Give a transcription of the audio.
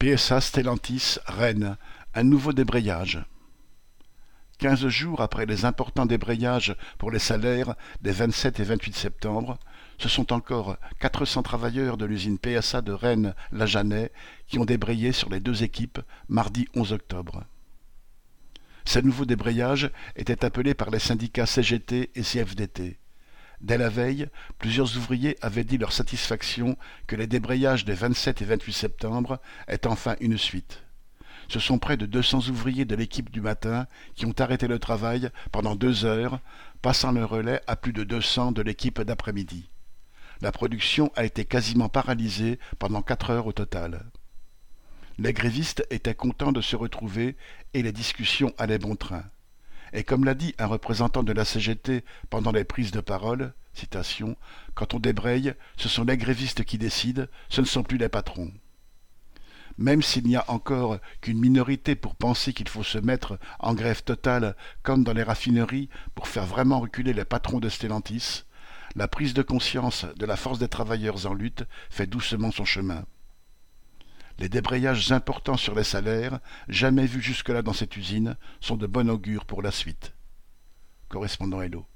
PSA Stellantis Rennes, un nouveau débrayage. Quinze jours après les importants débrayages pour les salaires des 27 et 28 septembre, ce sont encore 400 travailleurs de l'usine PSA de Rennes-Lajanais qui ont débrayé sur les deux équipes mardi 11 octobre. Ces nouveaux débrayages étaient appelés par les syndicats CGT et CFDT. Dès la veille, plusieurs ouvriers avaient dit leur satisfaction que les débrayages des 27 et 28 septembre aient enfin une suite. Ce sont près de 200 ouvriers de l'équipe du matin qui ont arrêté le travail pendant deux heures, passant le relais à plus de 200 de l'équipe d'après-midi. La production a été quasiment paralysée pendant quatre heures au total. Les grévistes étaient contents de se retrouver et les discussions allaient bon train. Et comme l'a dit un représentant de la CGT pendant les prises de parole, quand on débraye, ce sont les grévistes qui décident, ce ne sont plus les patrons. Même s'il n'y a encore qu'une minorité pour penser qu'il faut se mettre en grève totale comme dans les raffineries pour faire vraiment reculer les patrons de Stellantis, la prise de conscience de la force des travailleurs en lutte fait doucement son chemin. Les débrayages importants sur les salaires, jamais vus jusque-là dans cette usine, sont de bon augure pour la suite. Correspondant Hello.